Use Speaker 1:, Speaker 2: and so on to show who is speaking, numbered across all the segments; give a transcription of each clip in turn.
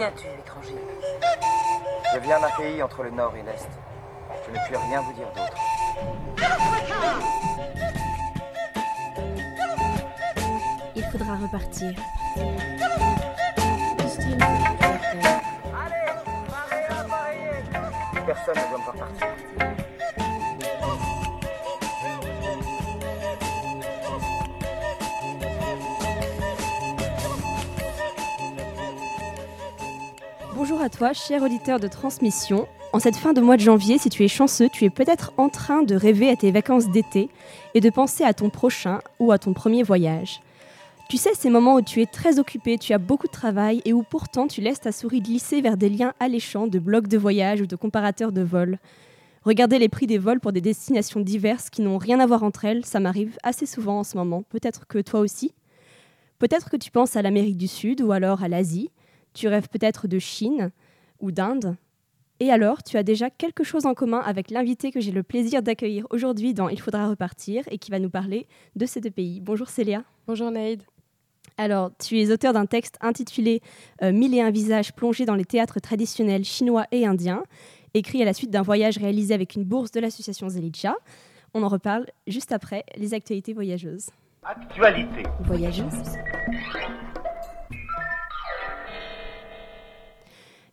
Speaker 1: viens-tu, étranger
Speaker 2: Je viens d'un pays entre le nord et l'est. Je ne puis rien vous dire d'autre.
Speaker 3: Il faudra repartir.
Speaker 2: Personne ne doit me voir partir.
Speaker 3: Bonjour à toi, cher auditeur de transmission. En cette fin de mois de janvier, si tu es chanceux, tu es peut-être en train de rêver à tes vacances d'été et de penser à ton prochain ou à ton premier voyage. Tu sais, ces moments où tu es très occupé, tu as beaucoup de travail et où pourtant tu laisses ta souris glisser vers des liens alléchants de blogs de voyage ou de comparateurs de vols. Regarder les prix des vols pour des destinations diverses qui n'ont rien à voir entre elles, ça m'arrive assez souvent en ce moment. Peut-être que toi aussi. Peut-être que tu penses à l'Amérique du Sud ou alors à l'Asie. Tu rêves peut-être de Chine ou d'Inde. Et alors, tu as déjà quelque chose en commun avec l'invité que j'ai le plaisir d'accueillir aujourd'hui dans Il faudra repartir et qui va nous parler de ces deux pays. Bonjour Célia.
Speaker 4: Bonjour Naïd.
Speaker 3: Alors, tu es auteur d'un texte intitulé euh, Mille et un visages plongés dans les théâtres traditionnels chinois et indiens, écrit à la suite d'un voyage réalisé avec une bourse de l'association Zelidja. On en reparle juste après les actualités voyageuses.
Speaker 5: Actualité.
Speaker 3: Voyageuses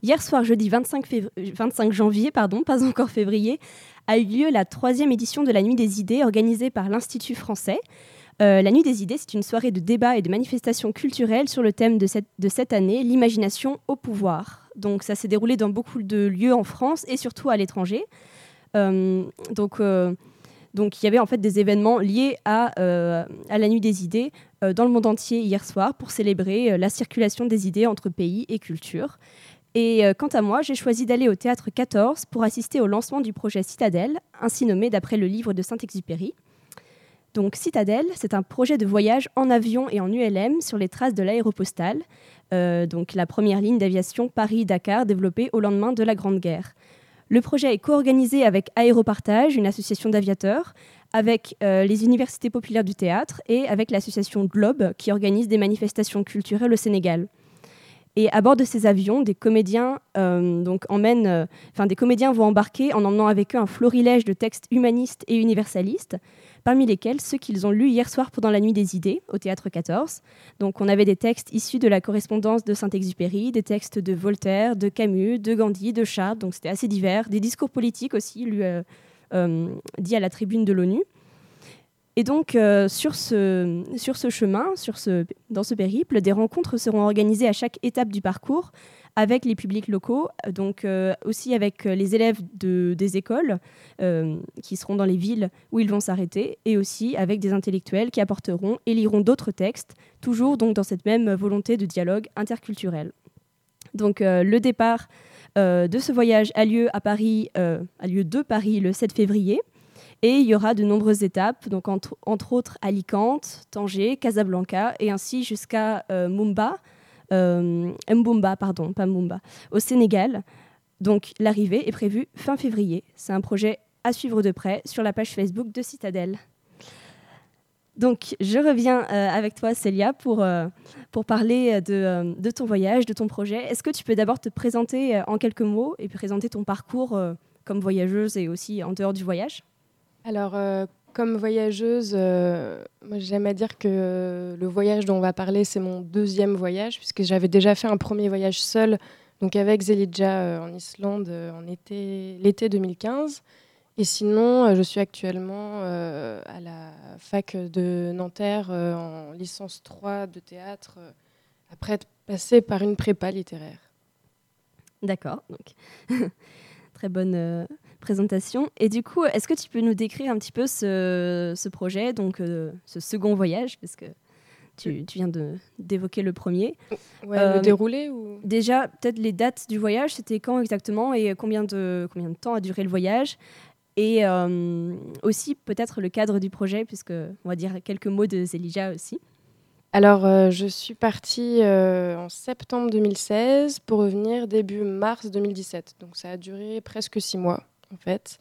Speaker 3: Hier soir, jeudi 25, fév- 25 janvier, pardon, pas encore février, a eu lieu la troisième édition de la Nuit des idées organisée par l'Institut français. Euh, la Nuit des idées, c'est une soirée de débat et de manifestations culturelles sur le thème de cette, année, l'imagination au pouvoir. Donc ça s'est déroulé dans beaucoup de lieux en France et surtout à l'étranger. Euh, donc, euh, donc il y avait en fait des événements liés à, à la Nuit des idées dans le monde entier hier soir pour célébrer la circulation des idées entre pays et cultures. Et euh, quant à moi, j'ai choisi d'aller au théâtre 14 pour assister au lancement du projet Citadelle, ainsi nommé d'après le livre de Saint-Exupéry. Donc Citadelle, c'est un projet de voyage en avion et en ULM sur les traces de l'aéropostale, euh, donc la première ligne d'aviation Paris-Dakar développée au lendemain de la Grande Guerre. Le projet est co-organisé avec Aéropartage, une association d'aviateurs, avec euh, les universités populaires du théâtre et avec l'association Globe qui organise des manifestations culturelles au Sénégal. Et à bord de ces avions, des comédiens, euh, donc emmènent, euh, enfin, des comédiens vont embarquer en emmenant avec eux un florilège de textes humanistes et universalistes, parmi lesquels ceux qu'ils ont lus hier soir pendant la Nuit des idées au Théâtre 14. Donc on avait des textes issus de la correspondance de Saint-Exupéry, des textes de Voltaire, de Camus, de Gandhi, de Chartres, donc c'était assez divers, des discours politiques aussi lus, euh, euh, dits à la tribune de l'ONU. Et donc, euh, sur, ce, sur ce chemin, sur ce, dans ce périple, des rencontres seront organisées à chaque étape du parcours avec les publics locaux, euh, donc euh, aussi avec les élèves de, des écoles qui seront dans les villes où ils vont s'arrêter, et aussi avec des intellectuels qui apporteront et liront d'autres textes, toujours donc dans cette même volonté de dialogue interculturel. Donc le départ de ce voyage a lieu à Paris, a lieu de Paris le 7 février. Et il y aura de nombreuses étapes, donc entre, autres Alicante, Tanger, Casablanca, et ainsi jusqu'à euh, Mumba, euh, pardon, pas Mumba, au Sénégal. Donc l'arrivée est prévue fin février. C'est un projet à suivre de près sur la page Facebook de Citadelle. Donc je reviens euh, avec toi, Célia, pour, euh, pour parler de, euh, de ton voyage, de ton projet. Est-ce que tu peux d'abord te présenter en quelques mots et présenter ton parcours comme voyageuse et aussi en dehors du voyage?
Speaker 4: Alors, euh, comme voyageuse, euh, j'aime à dire que le voyage dont on va parler, c'est mon deuxième voyage, puisque j'avais déjà fait un premier voyage seul, donc avec Zelidja euh, en Islande en été, l'été 2015. Et sinon, je suis actuellement à la fac de Nanterre en licence 3 de théâtre, après être passée par une prépa littéraire.
Speaker 3: D'accord, donc très bonne présentation. Et du coup, est-ce que tu peux nous décrire un petit peu ce, ce projet, donc euh, ce second voyage, parce que tu, tu viens d'évoquer le premier.
Speaker 4: Ouais,
Speaker 3: Euh,
Speaker 4: le déroulé ou...
Speaker 3: Déjà, peut-être les dates du voyage, c'était quand exactement et combien de, combien de temps a duré le voyage? Et euh, aussi peut-être le cadre du projet, puisque on va dire quelques mots de Zelija aussi.
Speaker 4: Alors, euh, je suis partie euh, en septembre 2016 pour revenir début mars 2017. Donc, ça a duré presque six mois, en fait.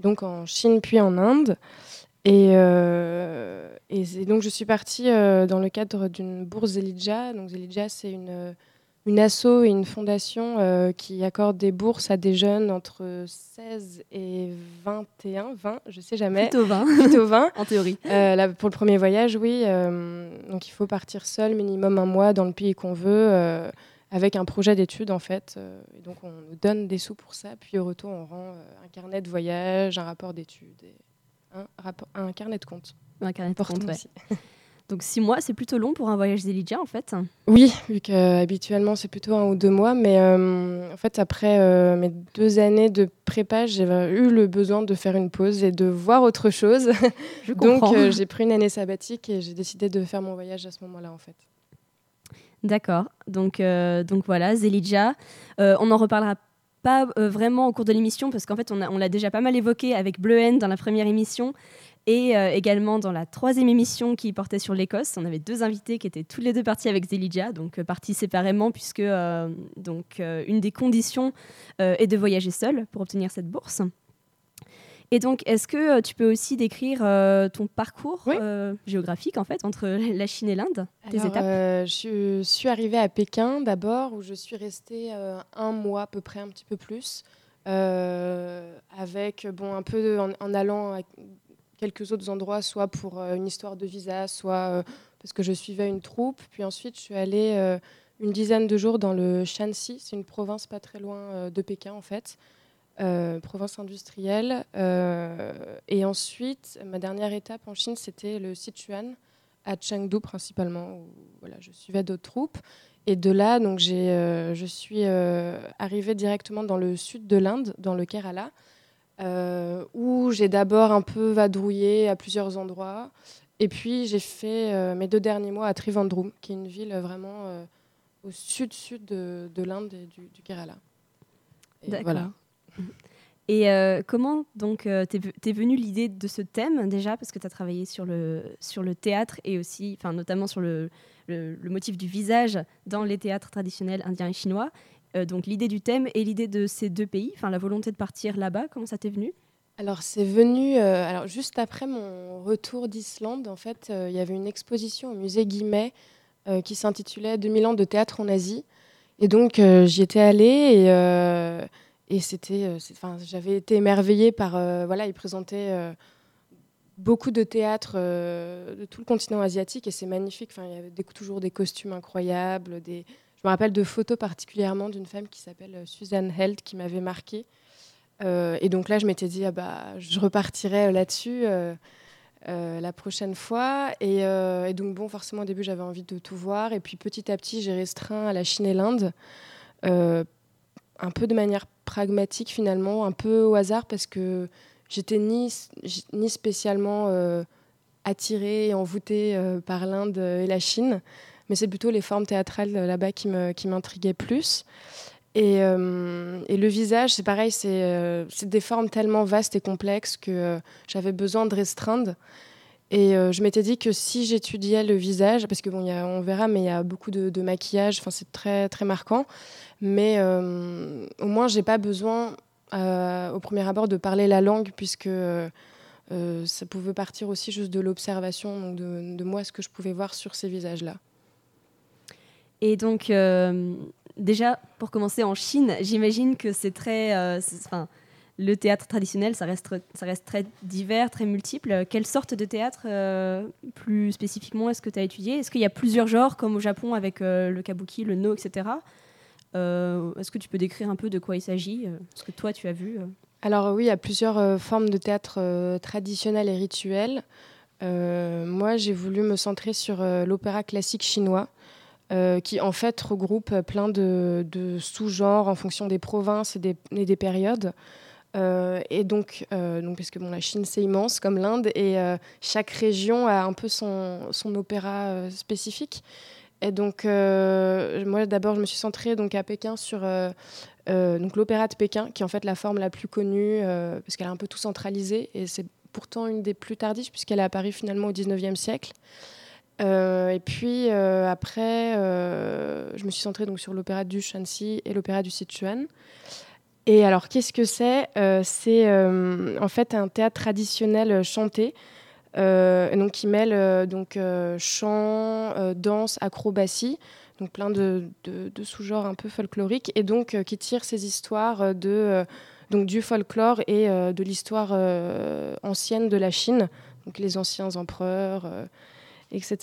Speaker 4: Donc, en Chine puis en Inde. Et, euh, et donc, je suis partie euh, dans le cadre d'une bourse Zelidja. Donc, Zelidja, c'est une, une asso et une fondation qui accorde des bourses à des jeunes entre 16 et 21, 20, je sais jamais.
Speaker 3: Plutôt 20.
Speaker 4: Plutôt 20.
Speaker 3: en théorie.
Speaker 4: Là, pour le premier voyage, oui. donc il faut partir seul, minimum un mois dans le pays qu'on veut avec un projet d'études en fait. Euh, et donc on nous donne des sous pour ça, puis au retour on rend euh, un carnet de voyage, un rapport d'études et un, rapport, un carnet de compte.
Speaker 3: Un carnet de compte, aussi. Donc six mois, c'est plutôt long pour un voyage d'Elijah en fait.
Speaker 4: Oui, vu qu'habituellement c'est plutôt un ou deux mois, mais euh, en fait après mes deux années de prépa, j'ai eu le besoin de faire une pause et de voir autre chose.
Speaker 3: Je
Speaker 4: Donc j'ai pris une année sabbatique et j'ai décidé de faire mon voyage à ce moment-là en fait.
Speaker 3: D'accord. Donc, euh, donc voilà, Zelidja. Euh, on n'en reparlera pas euh, vraiment au cours de l'émission parce qu'en fait, on, on l'a déjà pas mal évoqué avec Bleu dans la première émission et également dans la troisième émission qui portait sur l'Écosse. On avait deux invités qui étaient tous les deux partis avec Zelidja, donc partis séparément puisque donc, une des conditions est de voyager seul pour obtenir cette bourse. Et donc, est-ce que euh, tu peux aussi décrire euh, ton parcours euh, géographique en fait entre la Chine et l'Inde, tes étapes
Speaker 4: Je suis arrivée à Pékin d'abord, où je suis restée un mois à peu près, un petit peu plus, avec bon un peu en, allant à quelques autres endroits, soit pour une histoire de visa, soit parce que je suivais une troupe. Puis ensuite, je suis allée une dizaine de jours dans le Shanxi, c'est une province pas très loin de Pékin en fait. Euh, province industrielle. Euh, et ensuite, ma dernière étape en Chine, c'était le Sichuan, à Chengdu principalement, où voilà, je suivais d'autres troupes. Et de là, donc, euh, je suis arrivée directement dans le sud de l'Inde, dans le Kerala, où j'ai d'abord un peu vadrouillé à plusieurs endroits. Et puis, j'ai fait mes deux derniers mois à Trivandrum, qui est une ville vraiment au sud-sud de, de l'Inde et du, Kerala.
Speaker 3: D'accord. Voilà. Et euh, comment donc euh, t'es venue l'idée de ce thème déjà parce que tu as travaillé sur le, sur le théâtre et aussi, enfin notamment sur le, le, motif du visage dans les théâtres traditionnels indiens et chinois. Euh, donc l'idée du thème et l'idée de ces deux pays, enfin la volonté de partir là-bas, comment ça t'est venu?
Speaker 4: Alors c'est venu, alors juste après mon retour d'Islande, en fait, il y avait une exposition au musée Guimet qui s'intitulait 2000 ans de théâtre en Asie. Et donc j'y étais allée et et c'était, euh, enfin, j'avais été émerveillée par, euh, voilà, il présentait euh, beaucoup de théâtres de tout le continent asiatique et c'est magnifique. Enfin, il y avait toujours des costumes incroyables. Des... Je me rappelle de photos particulièrement d'une femme qui s'appelle Suzanne Held qui m'avait marquée. et donc là, je m'étais dit, ah bah, je repartirai là-dessus la prochaine fois. Et, et, donc, bon, forcément, au début, j'avais envie de tout voir. Et puis, petit à petit, j'ai restreint à la Chine et l'Inde un peu de manière pragmatique finalement, un peu au hasard parce que j'étais ni, ni spécialement euh, attirée et envoûtée euh, par l'Inde et la Chine, mais c'est plutôt les formes théâtrales euh, là-bas qui m'intriguaient plus. Et, et, le visage, c'est pareil, c'est des formes tellement vastes et complexes que j'avais besoin de restreindre. Et je m'étais dit que si j'étudiais le visage, parce que bon, on verra, mais il y a beaucoup de, maquillage, c'est très très marquant. Mais euh, au moins, j'ai pas besoin, euh, au premier abord, de parler la langue, puisque euh, ça pouvait partir aussi juste de l'observation, de, moi, ce que je pouvais voir sur ces visages-là.
Speaker 3: Et donc, déjà, pour commencer en Chine, j'imagine que c'est très. Le théâtre traditionnel, ça reste, ça reste très divers, très multiple. Quelle sorte de théâtre, plus spécifiquement, est-ce que tu as étudié? Est-ce qu'il y a plusieurs genres, comme au Japon avec le kabuki, le no, etc. Euh, est-ce que tu peux décrire un peu de quoi il s'agit euh, Ce que toi, tu as vu euh?
Speaker 4: Alors oui, il y a plusieurs formes de théâtre traditionnel et rituel. moi, j'ai voulu me centrer sur l'opéra classique chinois. qui en fait regroupe plein de, sous-genres en fonction des provinces et des, périodes. Et donc, donc, parce que bon, la Chine c'est immense comme l'Inde, et chaque région a un peu son, opéra spécifique. Et donc, euh, moi, d'abord, je me suis centrée donc, à Pékin sur euh, euh, donc l'opéra de Pékin, qui est en fait la forme la plus connue, parce qu'elle est un peu tout centralisée, et c'est pourtant une des plus tardives, puisqu'elle est apparue finalement au 19e siècle. et puis, après, je me suis centrée donc, sur l'opéra du Shanxi et l'opéra du Sichuan. Et alors, qu'est-ce que c'est C'est en fait un théâtre traditionnel chanté euh, donc qui mêle euh, donc euh, chant, danse, acrobatie. donc plein de, de, sous-genres un peu folkloriques, et donc qui tire ces histoires de, donc, du folklore et de l'histoire ancienne de la Chine, donc les anciens empereurs, etc.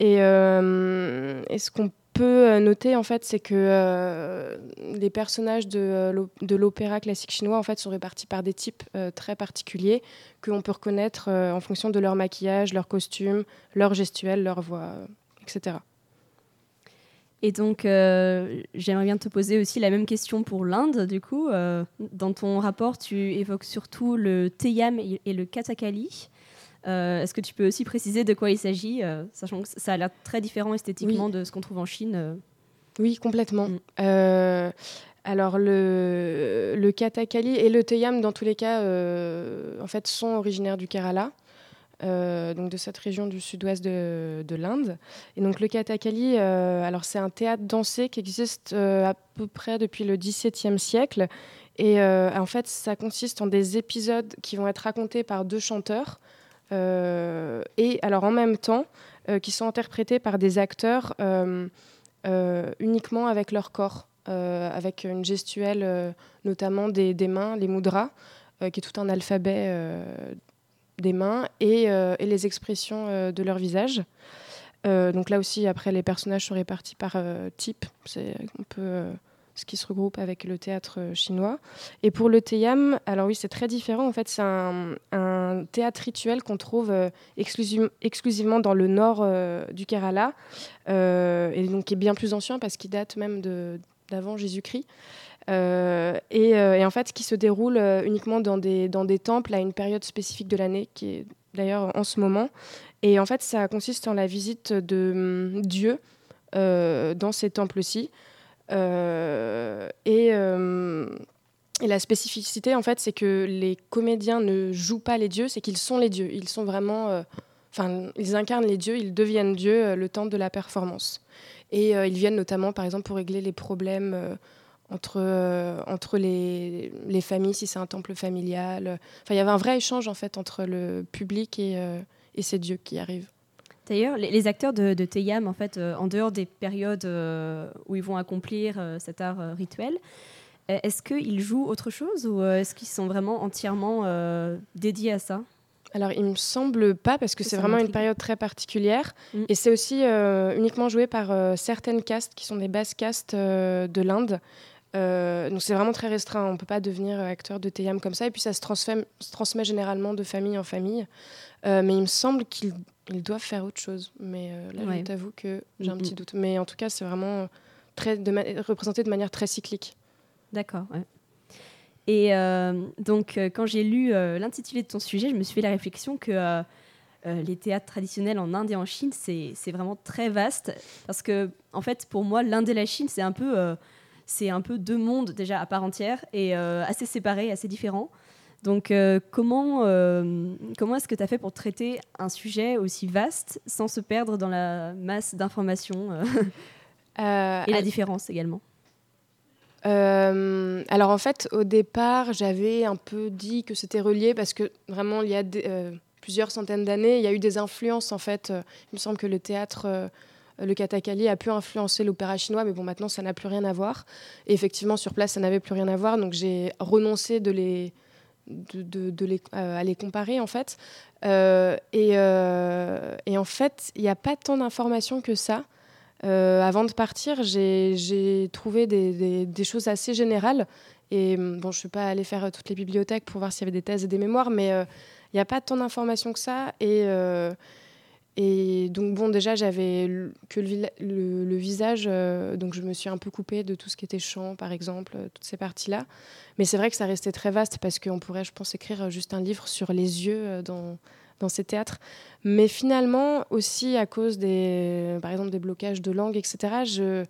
Speaker 4: Et, et ce qu'on peut euh, noter en fait, c'est que euh, les personnages de, euh, de l'opéra classique chinois en fait sont répartis par des types très particuliers qu'on peut reconnaître en fonction de leur maquillage, leur costume, leur gestuelle, leur voix, etc.
Speaker 3: Et donc, j'aimerais bien te poser aussi la même question pour l'Inde, du coup. dans ton rapport, tu évoques surtout le Teyam et le Kathakali. Euh, est-ce que tu peux aussi préciser de quoi il s'agit, euh, sachant que ça a l'air très différent esthétiquement de ce qu'on trouve en Chine euh
Speaker 4: Oui, complètement. Mm. alors le, le katakali et le teyam, dans tous les cas, en fait, sont originaires du Kerala. donc de cette région du sud-ouest de, de l'Inde. Et donc le Kathakali, alors c'est un théâtre dansé qui existe à peu près depuis le XVIIe siècle. Et en fait, ça consiste en des épisodes qui vont être racontés par deux chanteurs et alors en même temps, euh, qui sont interprétés par des acteurs euh, uniquement avec leur corps, avec une gestuelle notamment des, mains, les mudras, qui est tout un alphabet des mains, et, les expressions de leur visage. donc là aussi, après, les personnages sont répartis par type. Peu qui se regroupe avec le théâtre euh, chinois. Et pour le Teyam, alors oui, c'est très différent. En fait, c'est un, théâtre rituel qu'on trouve euh, exclusivement dans le nord euh, du Kerala, et donc qui est bien plus ancien parce qu'il date même d'avant Jésus-Christ. Et, en fait, qui se déroule uniquement dans des, dans des temples à une période spécifique de l'année, qui est d'ailleurs en ce moment. Et en fait, ça consiste en la visite de hum, Dieu dans ces temples-ci. Euh, euh, et, la spécificité, en fait, c'est que les comédiens ne jouent pas les dieux, c'est qu'ils sont les dieux. Ils sont vraiment. Euh, enfin, ils incarnent les dieux, ils deviennent dieux le temps de la performance. Et ils viennent notamment, par exemple, pour régler les problèmes entre, entre les, les, familles, si c'est un temple familial. Enfin, il y avait un vrai échange, en fait, entre le public et ces dieux qui arrivent.
Speaker 3: D'ailleurs, les, acteurs de, de Teyam, en fait, euh, en dehors des périodes euh, où ils vont accomplir euh, cet art rituel, est-ce qu'ils jouent autre chose ou est-ce qu'ils sont vraiment entièrement dédiés à ça?
Speaker 4: Alors, il me semble pas, parce que c'est vraiment une période très particulière. Mm. Et c'est aussi uniquement joué par certaines castes qui sont des basses castes de l'Inde. donc, c'est vraiment très restreint. On ne peut pas devenir acteur de Teyam comme ça. Et puis, ça se, se transmet généralement de famille en famille. Mais il me semble qu'ils ils doivent faire autre chose. Mais euh, là, je t'avoue que j'ai un petit doute. Mais en tout cas, c'est vraiment très de représenté de manière très cyclique.
Speaker 3: D'accord. Et euh, donc, euh, quand j'ai lu l'intitulé de ton sujet, je me suis fait la réflexion que les théâtres traditionnels en Inde et en Chine, c'est vraiment très vaste. Parce que, en fait, pour moi, l'Inde et la Chine, c'est un peu c'est un peu deux mondes déjà à part entière et assez séparés, assez différents. Donc, euh, comment, euh, comment est-ce que tu as fait pour traiter un sujet aussi vaste sans se perdre dans la masse d'informations euh, et la différence également?
Speaker 4: Alors en fait, au départ, j'avais un peu dit que c'était relié parce que vraiment, il y a plusieurs centaines d'années, il y a eu des influences en fait. il me semble que le théâtre le katakali a pu influencer l'opéra chinois, mais bon, maintenant, ça n'a plus rien à voir. Et effectivement, sur place, ça n'avait plus rien à voir, donc j'ai renoncé de les, de, les, euh, à les comparer en fait. Euh, euh, et, en fait, il n'y a pas tant d'informations que ça. avant de partir, j'ai trouvé des, choses assez générales. Et bon, je ne suis pas allée faire toutes les bibliothèques pour voir s'il y avait des thèses et des mémoires, mais il n'y a pas tant d'informations que ça. Et, et donc, bon, déjà, j'avais que le, visage, euh, donc je me suis un peu coupée de tout ce qui était chant, par exemple, euh, toutes ces parties-là. Mais c'est vrai que ça restait très vaste parce qu'on pourrait, je pense, écrire juste un livre sur les yeux euh, dans, dans ces théâtres. Mais finalement, aussi à cause des, par exemple, des blocages de langue, etc., je,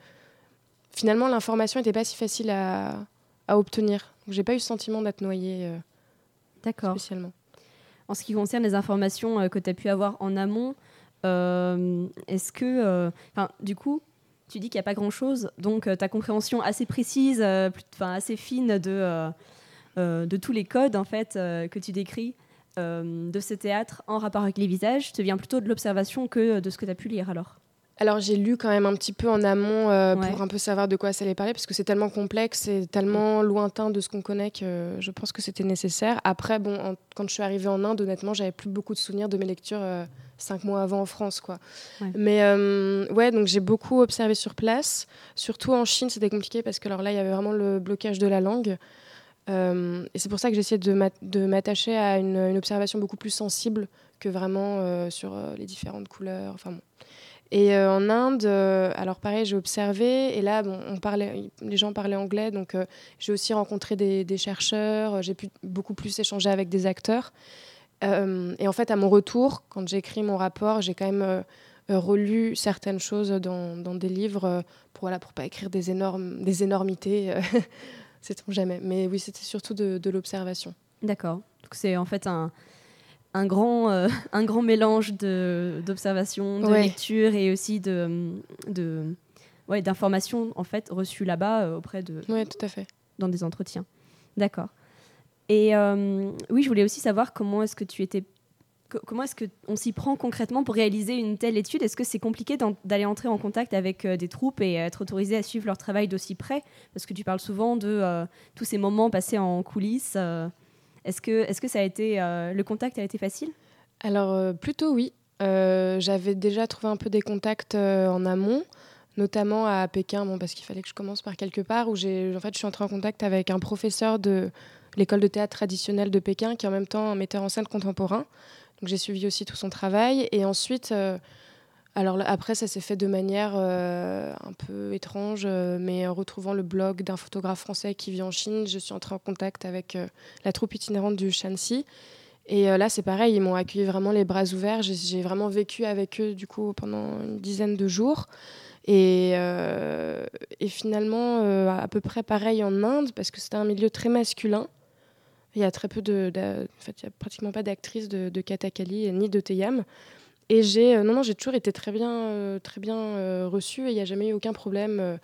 Speaker 4: finalement, l'information n'était pas si facile à, à obtenir. Donc, j'ai pas eu le sentiment d'être noyée D'accord. spécialement.
Speaker 3: En ce qui concerne les informations que tu as pu avoir en amont, euh, est-ce que, euh, du coup, tu dis qu'il n'y a pas grand-chose, donc euh, ta compréhension assez précise, enfin assez fine de, de tous les codes en fait que tu décris de ce théâtre en rapport avec les visages, te vient plutôt de l'observation que de ce que tu as pu lire alors?
Speaker 4: Alors j'ai lu quand même un petit peu en amont euh,
Speaker 3: Ouais.
Speaker 4: pour un peu savoir de quoi ça allait parler parce que c'est tellement complexe et tellement lointain de ce qu'on connaît que je pense que c'était nécessaire. Après, bon, en- quand je suis arrivée en Inde, honnêtement, j'avais plus beaucoup de souvenirs de mes lectures euh, cinq mois avant en France, quoi.
Speaker 3: Ouais.
Speaker 4: Mais euh, ouais, donc j'ai beaucoup observé sur place. Surtout en Chine, c'était compliqué parce que alors là, il y avait vraiment le blocage de la langue. Euh, et c'est pour ça que j'essayais de m'at- de m'attacher à une, une observation beaucoup plus sensible que vraiment euh, sur euh, les différentes couleurs. Enfin bon. Et en Inde, alors pareil, j'ai observé, et là, bon, on parlait, les gens parlaient anglais, donc j'ai aussi rencontré des, des chercheurs, j'ai pu beaucoup plus échanger avec des acteurs. Euh, et en fait, à mon retour, quand j'ai écrit mon rapport, j'ai quand même euh, relu certaines choses dans, dans des livres euh, pour voilà, pour pas écrire des énormes, des énormités, euh, sait-on jamais. Mais oui, c'était surtout de, de l'observation.
Speaker 3: D'accord. Donc c'est en fait un, un, grand, un grand mélange d'observation, de,
Speaker 4: Ouais.
Speaker 3: lecture et aussi de, de, ouais, d'informations en fait reçues là-bas auprès de
Speaker 4: Oui, tout à fait.
Speaker 3: dans des entretiens. D'accord. Et euh, oui, je voulais aussi savoir comment est-ce que tu étais co- comment est-ce qu'on s'y prend concrètement pour réaliser une telle étude? Est-ce que c'est compliqué d'aller entrer en contact avec euh, des troupes et être autorisé à suivre leur travail d'aussi près? Parce que tu parles souvent de euh, tous ces moments passés en coulisses. euh, est-ce que, est que ça a été, euh, le contact a été facile?
Speaker 4: Alors, euh, plutôt oui. Euh, J'avais déjà trouvé un peu des contacts euh, en amont, notamment à Pékin, parce qu'il fallait que je commence par quelque part, où en fait, je suis entrée en contact avec un professeur de l'école de théâtre traditionnelle de Pékin, qui est en même temps un metteur en scène contemporain. Donc, j'ai suivi aussi tout son travail. Et ensuite, euh, alors après, ça s'est fait de manière euh, un peu étrange, euh, mais en retrouvant le blog d'un photographe français qui vit en Chine, je suis entrée en contact avec la troupe itinérante du Shanxi. Et là, c'est pareil, ils m'ont accueilli vraiment les bras ouverts. J'ai- vraiment vécu avec eux, du coup, pendant une dizaine de jours. Et, et finalement, à peu près pareil en Inde, parce que c'était un milieu très masculin. Il y a très peu de. En fait, il n'y a pratiquement pas d'actrices de, et ni de Teyam. Et j'ai. euh, non, non, j'ai toujours été très bien, euh, très bien euh, reçue et il n'y a jamais eu aucun problème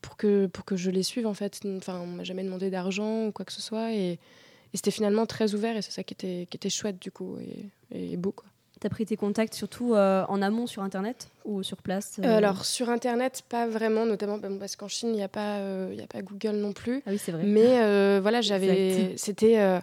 Speaker 4: pour, que, pour que je les suive, en fait. Enfin, on m'a jamais demandé d'argent ou quoi que ce soit. Et, et c'était finalement très ouvert et c'est ça qui était, qui était chouette, du coup, et, et beau, quoi.
Speaker 3: Tu as pris tes contacts surtout euh, en amont sur Internet ou sur place euh?
Speaker 4: Euh, alors, sur Internet, pas vraiment, notamment bah, parce qu'en Chine, il n'y a, pas, y a pas Google non plus.
Speaker 3: Ah oui, c'est vrai.
Speaker 4: Mais voilà, j'avais. C'était.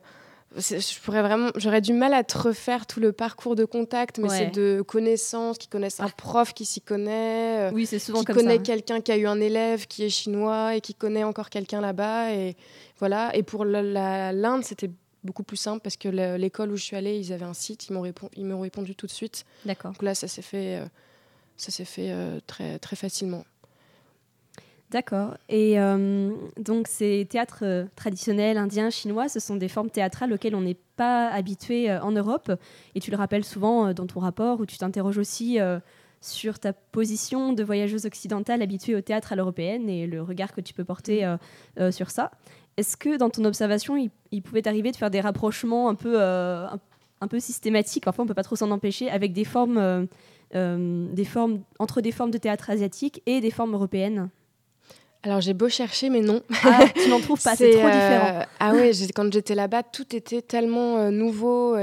Speaker 4: je pourrais vraiment. J'aurais du mal à te refaire tout le parcours de contact, mais
Speaker 3: Ouais.
Speaker 4: c'est de connaissances, qui connaissent un prof qui s'y connaît.
Speaker 3: oui, c'est souvent
Speaker 4: qui
Speaker 3: comme
Speaker 4: connaît
Speaker 3: ça.
Speaker 4: quelqu'un qui a eu un élève qui est chinois et qui connaît encore quelqu'un là-bas. Et voilà. Et pour l'Inde, c'était beaucoup plus simple parce que le- l'école où je suis allée, ils avaient un site, ils m'ont répon- répondu tout de suite.
Speaker 3: D'accord.
Speaker 4: Donc là, ça s'est fait, euh, ça s'est fait euh, très, très facilement.
Speaker 3: D'accord. Et euh, donc ces théâtres traditionnels indiens, chinois, ce sont des formes théâtrales auxquelles on n'est pas habitué en Europe. Et tu le rappelles souvent dans ton rapport où tu t'interroges aussi sur ta position de voyageuse occidentale habituée au théâtre à l'européenne et le regard que tu peux porter euh, euh, sur ça. Est-ce que dans ton observation, il, il pouvait t'arriver de faire des rapprochements un peu, euh, un, un peu systématiques, parfois on peut pas trop s'en empêcher, avec des formes, euh, euh, des formes, entre des formes de théâtre asiatique et des formes européennes?
Speaker 4: Alors j'ai beau chercher, mais non.
Speaker 3: ah, tu n'en trouves pas, c'est trop différent.
Speaker 4: Ah ouais, quand j'étais là-bas, tout était tellement nouveau.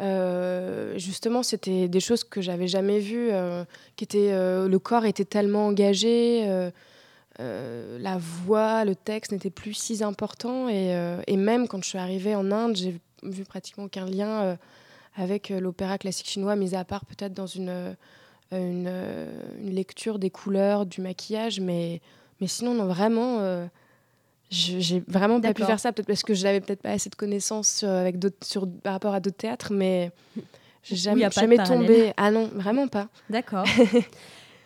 Speaker 4: euh, justement, c'était des choses que j'avais jamais vues. euh, qui étaient, euh, le corps était tellement engagé, euh, la voix, le texte n'était plus si important. Et, euh, et même quand je suis arrivée en Inde, j'ai vu pratiquement aucun lien euh, avec l'opéra classique chinois, mis à part peut-être dans une, une, une lecture des couleurs, du maquillage, mais, mais sinon, non, vraiment. j'ai vraiment pas pu faire ça, peut-être parce que je n'avais peut-être pas assez de connaissances sur, avec sur, par rapport à d'autres théâtres, mais jamais, jamais tombé. Ah non, vraiment pas.
Speaker 3: D'accord.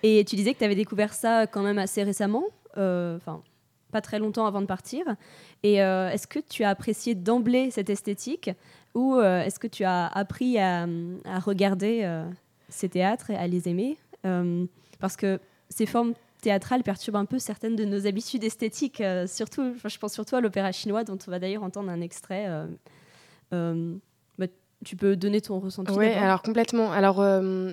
Speaker 3: Et tu disais que tu avais découvert ça quand même assez récemment, enfin pas très longtemps avant de partir. Et euh, est-ce que tu as apprécié d'emblée cette esthétique ou euh, est-ce que tu as appris à, à regarder euh, ces théâtres et à les aimer? Euh, Parce que ces formes théâtrales perturbent un peu certaines de nos habitudes esthétiques, euh, surtout, je pense surtout à l'opéra chinois dont on va d'ailleurs entendre un extrait. euh, euh, bah, tu peux donner ton ressenti
Speaker 4: Oui, alors complètement. Alors, euh,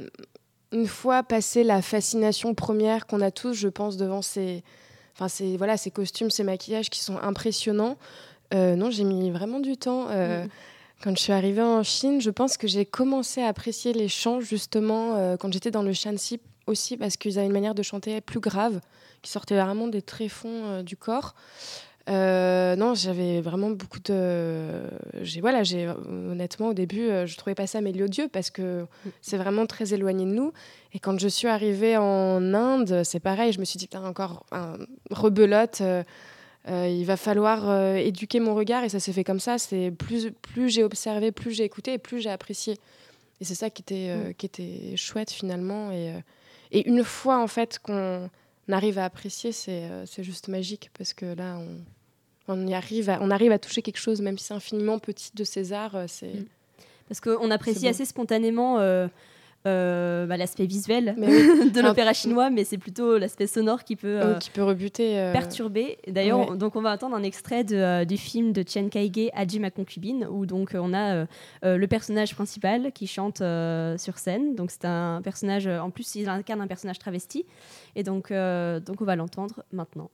Speaker 4: une fois passé la fascination première qu'on a tous, je pense, devant ces, enfin, ces, voilà, ces costumes, ces maquillages qui sont impressionnants, euh, non, j'ai mis vraiment du temps. Euh,
Speaker 3: Mhm.
Speaker 4: Quand je suis arrivée en Chine, je pense que j'ai commencé à apprécier les chants, justement, euh, quand j'étais dans le Shanxi, aussi parce qu'ils avaient une manière de chanter plus grave, qui sortait vraiment des tréfonds du corps. Euh, non, j'avais vraiment beaucoup de. J'ai voilà, j'ai honnêtement au début, euh, je trouvais pas ça mélodieux parce que mm. c'est vraiment très éloigné de nous. Et quand je suis arrivée en Inde, c'est pareil. Je me suis dit encore un rebelote. Euh, il va falloir éduquer mon regard et ça s'est fait comme ça. C'est plus plus j'ai observé, plus j'ai écouté et plus j'ai apprécié. Et c'est ça qui était mm. qui était chouette finalement. Et, et une fois en fait qu'on arrive à apprécier, c'est juste magique parce que là on on, y arrive à, on arrive à toucher quelque chose, même si c'est infiniment petit de César. Euh, c'est... Mm.
Speaker 3: Parce qu'on apprécie assez spontanément euh, euh, bah, l'aspect visuel de l'opéra chinois, mais c'est plutôt l'aspect sonore qui peut,
Speaker 4: qui peut rebuter.
Speaker 3: Perturber. D'ailleurs, donc on va entendre un extrait de, du film de Chen Kaige, Haji ma concubine, où donc on a le personnage principal qui chante sur scène. Donc c'est un personnage, en plus il incarne un personnage travesti. Et donc, donc on va l'entendre maintenant.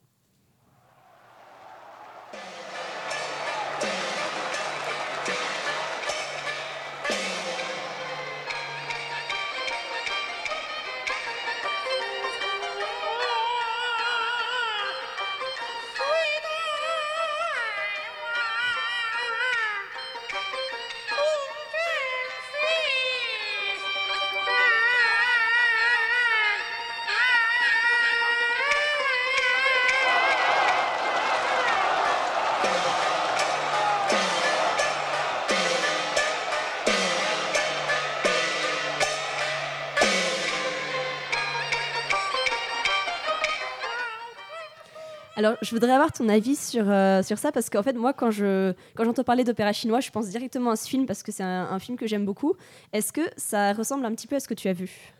Speaker 3: Je voudrais avoir ton avis sur, euh, sur ça, parce qu'en fait, moi, quand, je, quand j'entends parler d'opéra chinois, je pense directement à ce film, parce que c'est un, film que j'aime beaucoup. Est-ce que ça ressemble un petit peu à ce que tu as vu?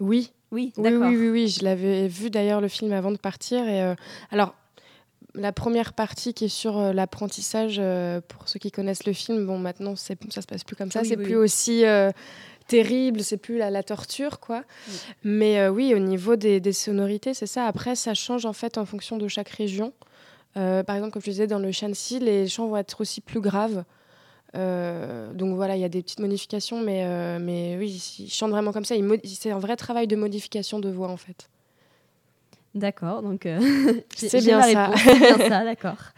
Speaker 4: Oui. Oui, oui, oui, oui, oui, Je l'avais vu d'ailleurs le film avant de partir. Et, euh, alors, la première partie qui est sur euh, l'apprentissage, pour ceux qui connaissent le film, bon, maintenant, ça se passe plus comme ça. c'est plus aussi terrible, c'est plus la, torture, quoi. Mais euh, oui, au niveau des, sonorités, c'est ça. Après, ça change en fait en fonction de chaque région. Euh, par exemple, comme je disais, dans le Shanxi, les chants vont être aussi plus graves. Euh, donc voilà, il y a des petites modifications, mais, mais oui, ils chantent vraiment comme ça. C'est un vrai travail de modification de voix, en fait.
Speaker 3: D'accord, donc c'est bien, ça. bien ça, d'accord.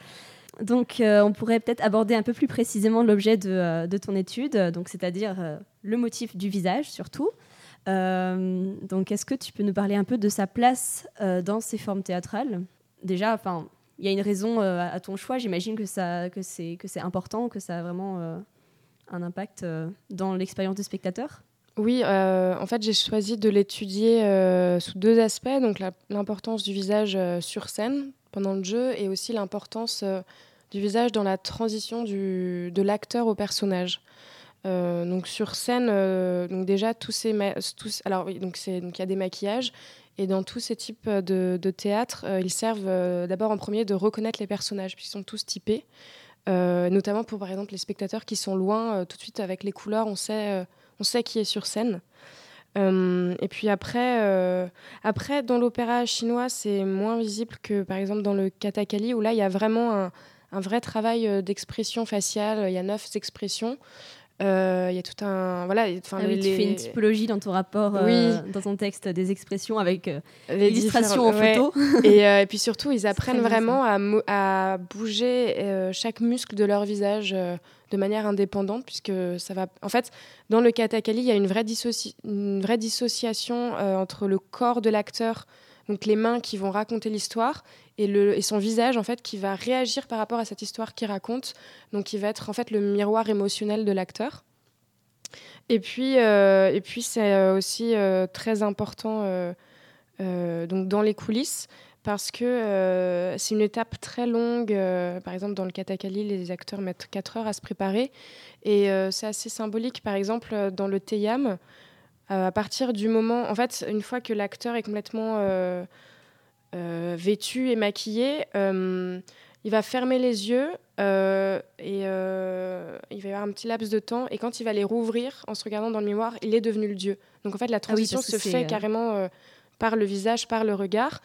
Speaker 3: Donc, on pourrait peut-être aborder un peu plus précisément l'objet de, euh, ton étude, donc c'est-à-dire le motif du visage surtout. donc, est-ce que tu peux nous parler un peu de sa place dans ces formes théâtrales? Déjà, enfin, il y a une raison à ton choix. J'imagine que ça, que c'est que c'est important, que ça a vraiment un impact dans l'expérience du spectateur.
Speaker 4: Oui, en fait, j'ai choisi de l'étudier sous deux aspects. Donc, l'importance du visage sur scène pendant le jeu et aussi l'importance du visage dans la transition de l'acteur au personnage. Euh, donc sur scène, euh, donc déjà tous ces alors donc c'est donc il y a des maquillages et dans tous ces types de, de théâtre, euh, ils servent d'abord en premier de reconnaître les personnages puisqu'ils sont tous typés, notamment pour par exemple les spectateurs qui sont loin, tout de suite avec les couleurs, on sait on sait qui est sur scène. et puis après, après dans l'opéra chinois, c'est moins visible que par exemple dans le katakali où là il y a vraiment un, vrai travail euh, d'expression faciale. Il y a neuf expressions. Euh, il y a tout un voilà
Speaker 3: enfin ah tu fais une typologie dans ton rapport euh, dans ton texte des expressions avec l'illustration en photo.
Speaker 4: et, puis surtout ils apprennent vraiment à, à, bouger chaque muscle de leur visage de manière indépendante puisque ça va en fait dans le katakali il y a une vraie, une vraie dissociation entre le corps de l'acteur donc les mains qui vont raconter l'histoire et, son visage en fait qui va réagir par rapport à cette histoire qu'il raconte, donc qui va être en fait le miroir émotionnel de l'acteur. Et puis, euh, puis c'est euh, aussi euh, très important donc dans les coulisses parce que c'est une étape très longue. par exemple, dans le Katakali, les acteurs mettent 4 heures à se préparer. Et c'est assez symbolique. Par exemple, dans le Teyam, à partir du moment, en fait, une fois que l'acteur est complètement euh, euh, vêtu et maquillé, il va fermer les yeux et il va y avoir un petit laps de temps. Et quand il va les rouvrir en se regardant dans le miroir, il est devenu le dieu. Donc en fait, la ah transition se fait carrément par le visage, par le regard.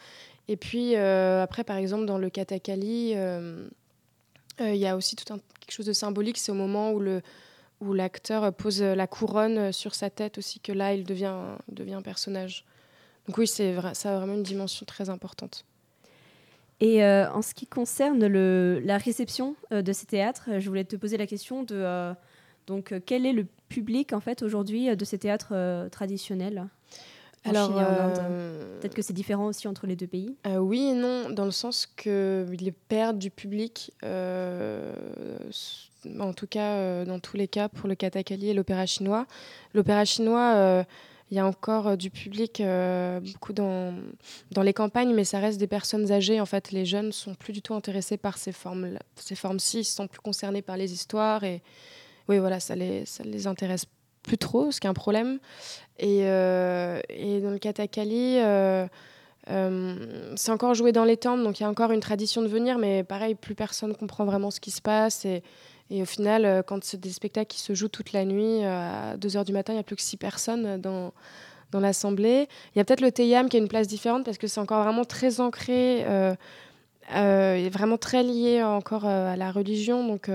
Speaker 4: Et puis après, par exemple, dans le katakali, il y a aussi tout un, quelque chose de symbolique. C'est au moment où le, où l'acteur pose la couronne sur sa tête aussi, que là, il devient, devient un personnage. Donc oui, c'est ça a vraiment une dimension très importante.
Speaker 3: Et euh, en ce qui concerne le, la réception euh, de ces théâtres, je voulais te poser la question de euh, donc quel est le public en fait aujourd'hui de ces théâtres traditionnels?
Speaker 4: Alors,
Speaker 3: Inde Peut-être que c'est différent aussi entre les deux pays.
Speaker 4: oui et non, dans le sens que les pertes du public, en tout cas dans tous les cas pour le katakali et l'opéra chinois. L'opéra chinois il y a encore euh, du public euh, beaucoup dans, dans les campagnes, mais ça reste des personnes âgées. En fait, les jeunes sont plus du tout intéressés par ces formes, ces formes-ci. Ils sont plus concernés par les histoires et oui, voilà, ça les, ça les intéresse plus trop, ce qui est un problème. Et, euh, et dans le Katakali, c'est encore joué dans les temples, donc il y a encore une tradition de venir, mais pareil, plus personne comprend vraiment ce qui se passe. Et, au final, euh, quand c'est des spectacles qui se jouent toute la nuit, euh, à 2h du matin, il n'y a plus que 6 personnes dans, dans l'assemblée. Il y a peut-être le Teyam qui a une place différente parce que c'est encore vraiment très ancré, euh, euh vraiment très lié encore à la religion. Donc,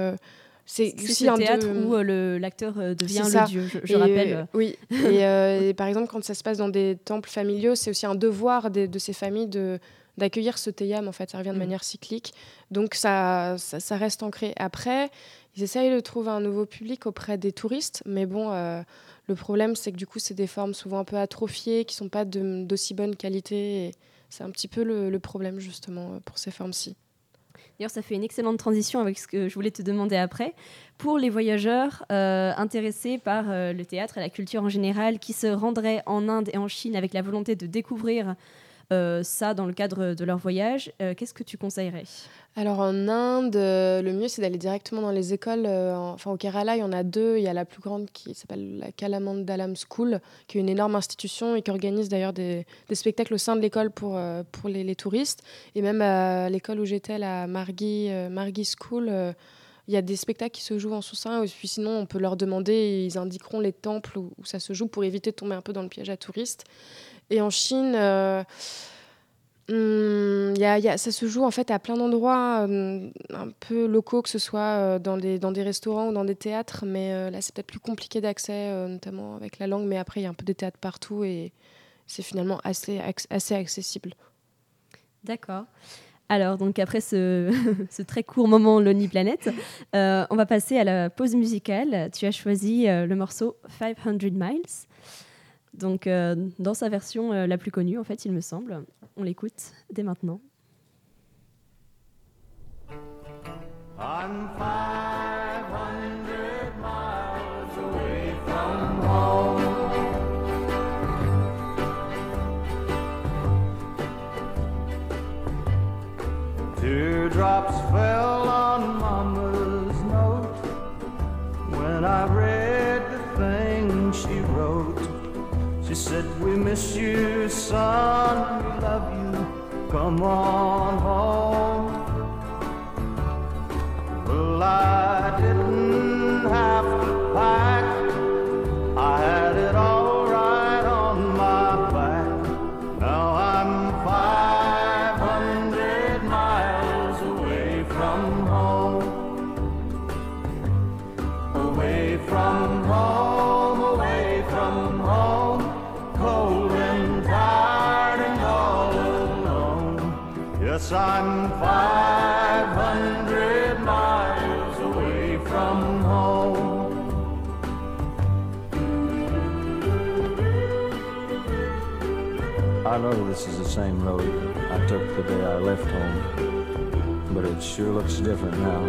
Speaker 3: c'est aussi un théâtre où l'acteur devient le dieu, je, rappelle.
Speaker 4: oui, et, par exemple, quand ça se passe dans des temples familiaux, c'est aussi un devoir de, de ces familles de d'accueillir ce théâme en fait ça revient de mm. manière cyclique donc ça, ça, ça, reste ancré après ils essayent de trouver un nouveau public auprès des touristes, mais bon, euh, le problème, c'est que du coup, c'est des formes souvent un peu atrophiées, qui sont pas d'aussi bonne qualité. C'est un petit peu le, problème, justement, euh, pour ces formes-ci.
Speaker 3: D'ailleurs, ça fait une excellente transition avec ce que je voulais te demander après. Pour les voyageurs euh, intéressés par le théâtre et la culture en général, qui se rendraient en Inde et en Chine avec la volonté de découvrir ça dans le cadre de leur voyage, qu'est-ce que tu conseillerais?
Speaker 4: Alors en Inde, euh, le mieux c'est d'aller directement dans les écoles. Euh, enfin au Kerala, il y en a deux. Il y a la plus grande qui s'appelle la Kalamandalam School, qui est une énorme institution et qui organise d'ailleurs des, spectacles au sein de l'école pour, euh, pour les, touristes. Et même à l'école où j'étais, la Margui, Margui School, il y a des spectacles qui se jouent en sous-sein. Puis sinon, on peut leur demander, ils indiqueront les temples où, ça se joue pour éviter de tomber un peu dans le piège à touristes. Et en Chine y a, ça se joue en fait à plein d'endroits hum, un peu locaux, que ce soit euh, dans, des, restaurants ou dans des théâtres, mais euh, là c'est peut-être plus compliqué d'accès, euh, notamment avec la langue, mais après il y a un peu des théâtres partout et c'est finalement assez, accessible.
Speaker 3: D'accord. Alors, donc après ce, ce, très court moment Lonely Planet, on va passer à la pause musicale. Tu as choisi le morceau 500 Miles. Donc, dans sa version la plus connue, en fait, il me semble. On l'écoute dès maintenant. I'm 500 miles away from home. Teardrops fell on Mama's note when I read said, We miss you, son we love you, come on home.
Speaker 1: Same road I took the day I left home, but it sure looks different now.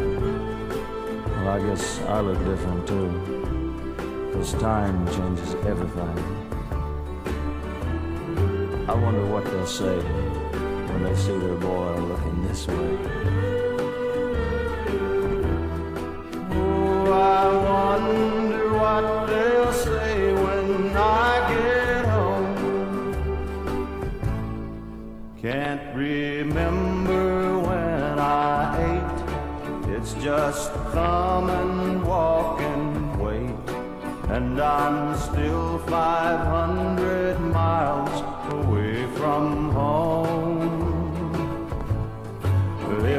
Speaker 1: Well, I guess I look different too, because time changes everything. I wonder what they'll say when they see their boy looking this way.
Speaker 5: Come and walk and wait. And I'm still 500 miles away from home.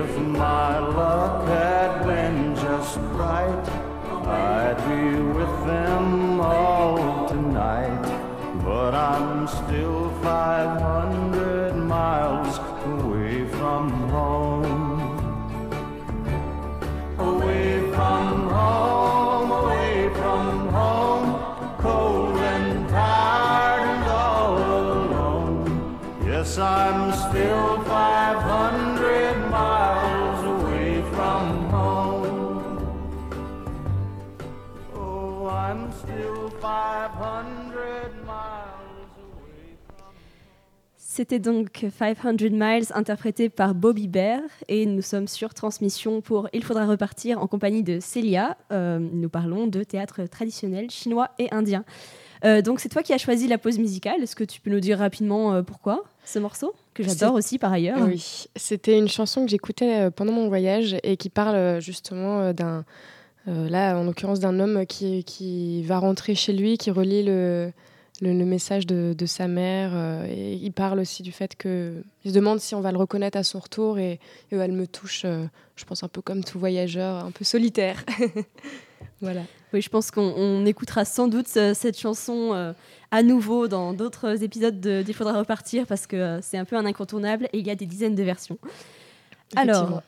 Speaker 5: If my luck had been just right, I'd be with them all tonight. But I'm still 500 still 500 miles away from home. Oh, I'm still 500 miles away.
Speaker 3: C'était donc 500 Miles interprété par Bobby Bear et nous sommes sur transmission pour Il faudra repartir en compagnie de Célia. Euh, nous parlons de théâtre traditionnel chinois et indien. Euh, donc c'est toi qui as choisi la pause musicale. Est-ce que tu peux nous dire rapidement euh, pourquoi ce morceau? Que j'adore aussi par ailleurs
Speaker 4: Oui, c'était une chanson que j'écoutais euh, pendant mon voyage et qui parle euh, justement euh, d'un, euh, là en l'occurrence d'un homme qui, qui va rentrer chez lui, qui relit le, le, le message de, de sa mère euh, et il parle aussi du fait que il se demande si on va le reconnaître à son retour et, et elle me touche, euh, je pense un peu comme tout voyageur, un peu solitaire. voilà.
Speaker 3: Oui, je pense qu'on on écoutera sans doute ce- cette chanson à nouveau dans d'autres épisodes de d'Il faudra repartir parce que euh, c'est un peu un incontournable et il y a des dizaines de versions. Alors,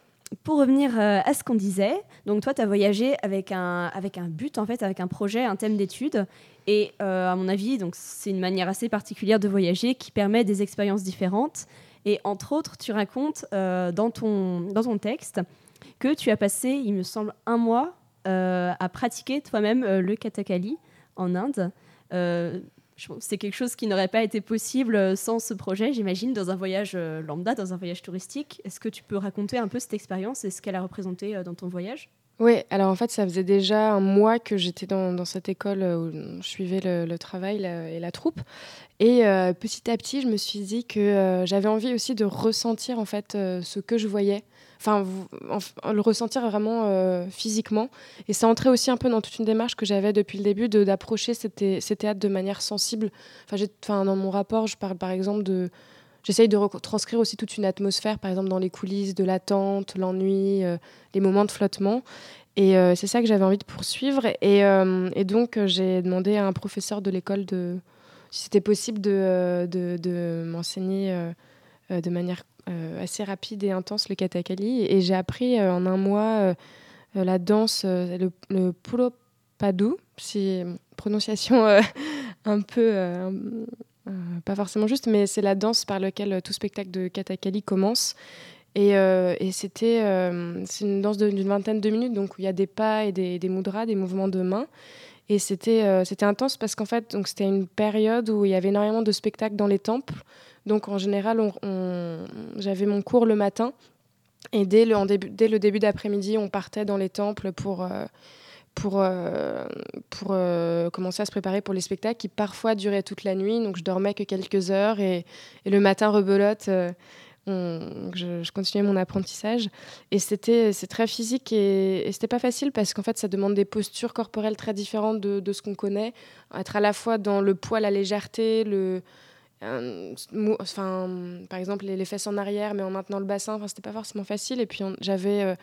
Speaker 3: pour revenir euh, à ce qu'on disait, donc toi, tu as voyagé avec un, avec un but, en fait, avec un projet, un thème d'étude. Et euh, à mon avis, donc c'est une manière assez particulière de voyager qui permet des expériences différentes. Et entre autres, tu racontes euh, dans, ton, dans ton texte que tu as passé, il me semble, un mois euh, à pratiquer toi-même le kathakali en Inde. C'est quelque chose qui n'aurait pas été possible euh, sans ce projet, j'imagine, dans un voyage euh, lambda, dans un voyage touristique. Est-ce que tu peux raconter un peu cette expérience et ce qu'elle a représenté euh, dans ton voyage?
Speaker 4: Oui, alors en fait, ça faisait déjà un mois que j'étais dans, cette école où je suivais le, travail et la troupe. Et petit à petit, je me suis dit que j'avais envie aussi de ressentir en fait ce que je voyais. Enfin, le ressentir vraiment euh, physiquement. Et ça entrait aussi un peu dans toute une démarche que j'avais depuis le début d'approcher ces, thé- ces théâtres de manière sensible. Enfin, dans mon rapport, je parle par exemple de. J'essaye de retranscrire aussi toute une atmosphère, par exemple dans les coulisses, de l'attente, l'ennui, euh, les moments de flottement. Et euh, c'est ça que j'avais envie de poursuivre. Et, donc, j'ai demandé à un professeur de l'école de, si c'était possible de, m'enseigner de manière euh, assez rapide et intense le kathakali. Et j'ai appris euh, en un mois euh, euh, la danse, euh, le, le pulopadu, c'est prononciation euh, un peu. euh, euh, pas forcément juste, mais c'est la danse par laquelle tout spectacle de kathakali commence. Et, euh, et c'était euh, une danse d'une vingtaine de minutes, donc il y a des pas et des, des mudras, des mouvements de main. Et c'était euh, intense parce qu'en fait, c'était une période où il y avait énormément de spectacles dans les temples. Donc en général, j'avais mon cours le matin. Et dès le, début, dès le début d'après-midi, on partait dans les temples pour, euh, pour, euh, pour euh, commencer à se préparer pour les spectacles qui parfois duraient toute la nuit. Donc je dormais que quelques heures et, et le matin rebelote. je, continuais mon apprentissage et c'était c'est très physique et, et c'était pas facile parce qu'en fait ça demande des postures corporelles très différentes de ce qu'on connaît être à la fois dans le poids la légèreté le mou- enfin par exemple les, fesses en arrière mais en maintenant le bassin enfin c'était pas forcément facile et puis j'avais euh,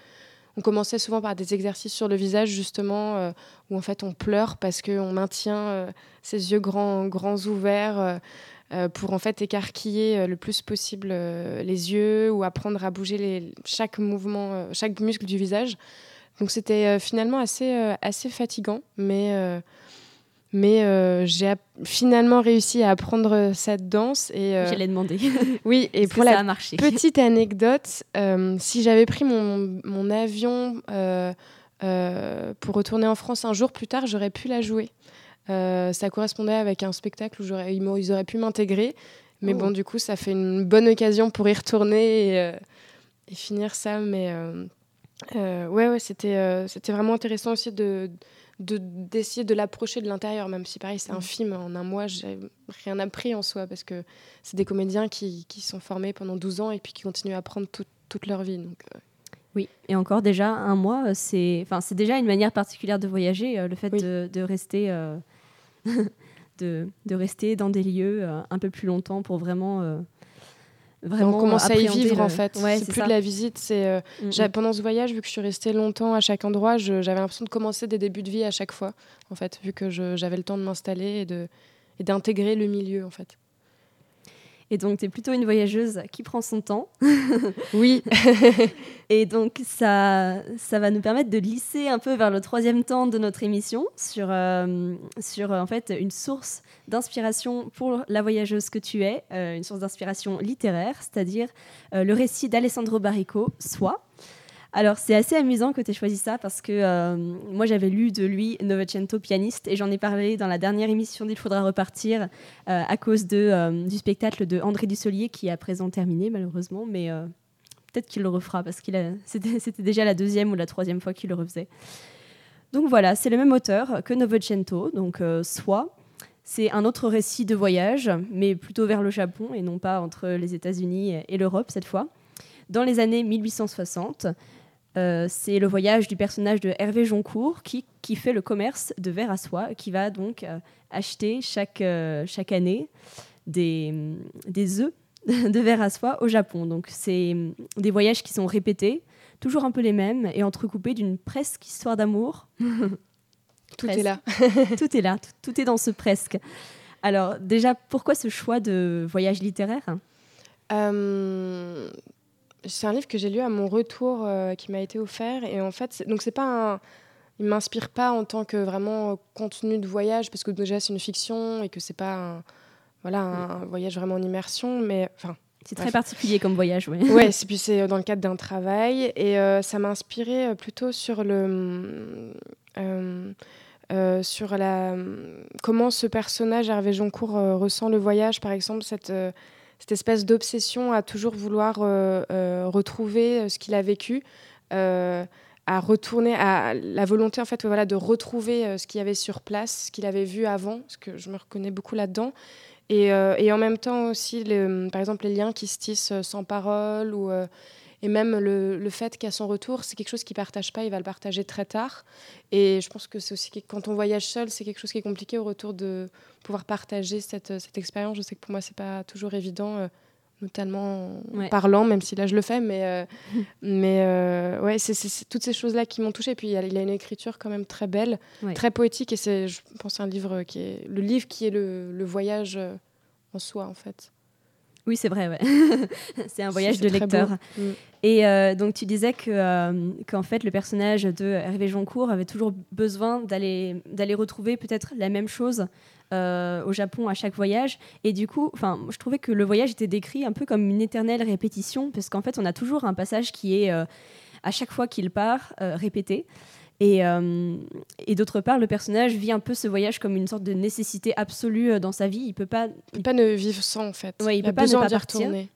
Speaker 4: on commençait souvent par des exercices sur le visage justement euh, où en fait on pleure parce qu'on maintient euh, ses yeux grands grands ouverts euh, euh, pour en fait écarquiller euh, le plus possible euh, les yeux ou apprendre à bouger les, chaque mouvement, euh, chaque muscle du visage. Donc c'était euh, finalement assez, euh, assez fatigant, mais, euh, mais euh, j'ai finalement réussi à apprendre cette danse. Et, euh,
Speaker 3: J'allais demander.
Speaker 4: oui, et pour la. Petite anecdote, euh, si j'avais pris mon, mon avion euh, pour retourner en France un jour plus tard, j'aurais pu la jouer. Ça correspondait avec un spectacle où j'aurais, ils, auraient pu m'intégrer. Mais
Speaker 3: Oh.
Speaker 4: bon, du coup, ça fait une bonne occasion pour y retourner et, et finir ça. Mais ouais, ouais, c'était, euh, c'était vraiment intéressant aussi de, de- d'essayer de l'approcher de l'intérieur, même si pareil, c'est un
Speaker 3: Mm.
Speaker 4: film. En un mois, j'ai rien appris en soi parce que c'est des comédiens qui, qui sont formés pendant 12 ans et puis qui continuent à apprendre toute- toute leur vie. Donc, euh,
Speaker 3: Oui, et encore déjà un mois, euh, c'est enfin c'est déjà une manière particulière de voyager, euh, le fait
Speaker 4: Oui.
Speaker 3: de, de rester euh, de, de rester dans des lieux euh, un peu plus longtemps pour vraiment euh, vraiment
Speaker 4: on commence à y vivre
Speaker 3: le-
Speaker 4: en fait.
Speaker 3: Ouais,
Speaker 4: c'est plus
Speaker 3: ça.
Speaker 4: de la visite. C'est euh,
Speaker 3: Mm, mm.
Speaker 4: pendant ce voyage, vu que je suis restée longtemps à chaque endroit, j'avais l'impression de commencer des débuts de vie à chaque fois. En fait, vu que j'avais le temps de m'installer et de et d'intégrer le milieu en fait.
Speaker 3: Et donc, tu es plutôt une voyageuse qui prend son temps.
Speaker 4: Oui.
Speaker 3: Et donc, ça, ça va nous permettre de glisser un peu vers le troisième temps de notre émission sur, euh, sur en fait, une source d'inspiration pour la voyageuse que tu es, euh, une source d'inspiration littéraire, c'est-à-dire euh, le récit d'Alessandro Barrico, Soi. Alors, c'est assez amusant que tu aies choisi ça parce que euh, moi, j'avais lu de lui Novecento pianiste et j'en ai parlé dans la dernière émission d'Il faudra repartir euh, à cause de, euh, du spectacle de André Dussolier qui est à présent terminé, malheureusement, mais peut-être qu'il le refera parce que c'était c'était déjà la deuxième ou la troisième fois qu'il le refaisait. Donc voilà, c'est le même auteur que Novecento, donc euh, Soi. C'est un autre récit de voyage, mais plutôt vers le Japon et non pas entre les États-Unis et l'Europe cette fois. Dans les années 1860, euh, c'est le voyage du personnage de Hervé Joncourt qui, qui fait le commerce de verre à soie, qui va donc euh, acheter chaque, euh, chaque année des, des œufs de verre à soie au Japon. Donc c'est hum, des voyages qui sont répétés, toujours un peu les mêmes et entrecoupés d'une presque histoire d'amour.
Speaker 4: Tout
Speaker 3: Presque.
Speaker 4: est là.
Speaker 3: tout est là, tout, tout est dans ce presque. Alors déjà, pourquoi ce choix de voyage littéraire?
Speaker 4: C'est un livre que j'ai lu à mon retour euh, qui m'a été offert et en fait donc c'est pas un il m'inspire pas en tant que vraiment contenu de voyage parce que déjà c'est une fiction et que c'est pas un, voilà un voyage vraiment en immersion mais enfin
Speaker 3: C'est
Speaker 4: Bref.
Speaker 3: très particulier comme voyage, oui.
Speaker 4: ouais c'est puis c'est dans le cadre d'un travail et euh, ça m'a inspiré euh, plutôt sur le euh, sur la comment ce personnage Hervé Joncourt ressent le voyage par exemple cette cette espèce d'obsession à toujours vouloir euh, euh, retrouver euh, ce qu'il a vécu à retourner à la volonté en fait voilà de retrouver ce qu'il y avait sur place ce qu'il avait vu avant parce que je me reconnais beaucoup là-dedans. Et, en même temps aussi par exemple les liens qui se tissent sans parole ou et même le, le fait qu'à son retour, c'est quelque chose qu'il partage pas, il va le partager très tard. Et je pense que c'est aussi que quand on voyage seul, c'est quelque chose qui est compliqué au retour de pouvoir partager cette, cette expérience. Je sais que pour moi, c'est pas toujours évident, euh, notamment en
Speaker 3: Ouais.
Speaker 4: parlant, même si là je le fais. Mais, euh, mais euh, ouais, c'est toutes ces choses-là qui m'ont touchée. Puis il a, il a une écriture quand même très belle,
Speaker 3: Ouais.
Speaker 4: très poétique. Et c'est, je pense, un livre qui est le livre qui est le, le voyage euh, en soi, en fait.
Speaker 3: Oui, c'est vrai, ouais. c'est un voyage de lecteur.
Speaker 4: beau. Mm.
Speaker 3: Et euh, donc, tu disais que, euh, qu'en fait, le personnage de Hervé Joncourt avait toujours besoin d'aller, d'aller retrouver peut-être la même chose euh, au Japon à chaque voyage. Et du coup, je trouvais que le voyage était décrit un peu comme une éternelle répétition, parce qu'en fait, on a toujours un passage qui est, à chaque fois qu'il part, répété. Et, euh, et d'autre part, le personnage vit un peu ce voyage comme une sorte de nécessité absolue euh, dans sa vie. Il peut pas,
Speaker 4: Il peut pas ne vivre sans, en fait.
Speaker 3: Ouais, il
Speaker 4: a
Speaker 3: peut pas ne pas partir.
Speaker 4: retourner.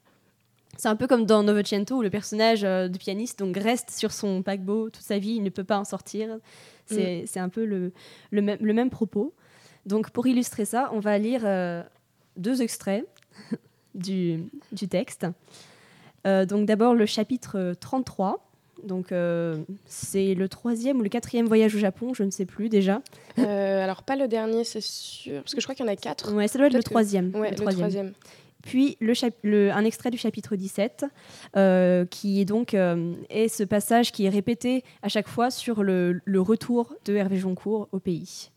Speaker 3: C'est un peu comme dans Novecento où le personnage euh, du pianiste donc reste sur son paquebot toute sa vie, il ne peut pas en sortir. C'est
Speaker 4: Mm.
Speaker 3: c'est un peu le, le, même, le même propos. Donc pour illustrer ça, on va lire euh, deux extraits du, du texte. Donc d'abord le chapitre 33. Donc euh, c'est le troisième ou le quatrième voyage au Japon, je ne sais plus déjà.
Speaker 4: Euh, alors, pas le dernier, c'est sûr. Parce que je crois qu'il y en a quatre.
Speaker 3: Ouais, ça doit être le
Speaker 4: Peut-être que-
Speaker 3: troisième.
Speaker 4: Ouais,
Speaker 3: le
Speaker 4: le
Speaker 3: troisième.
Speaker 4: troisième.
Speaker 3: Puis le le- un extrait du chapitre 17, euh, qui est donc euh, est ce passage qui est répété à chaque fois sur le, le retour de Hervé Joncourt au pays.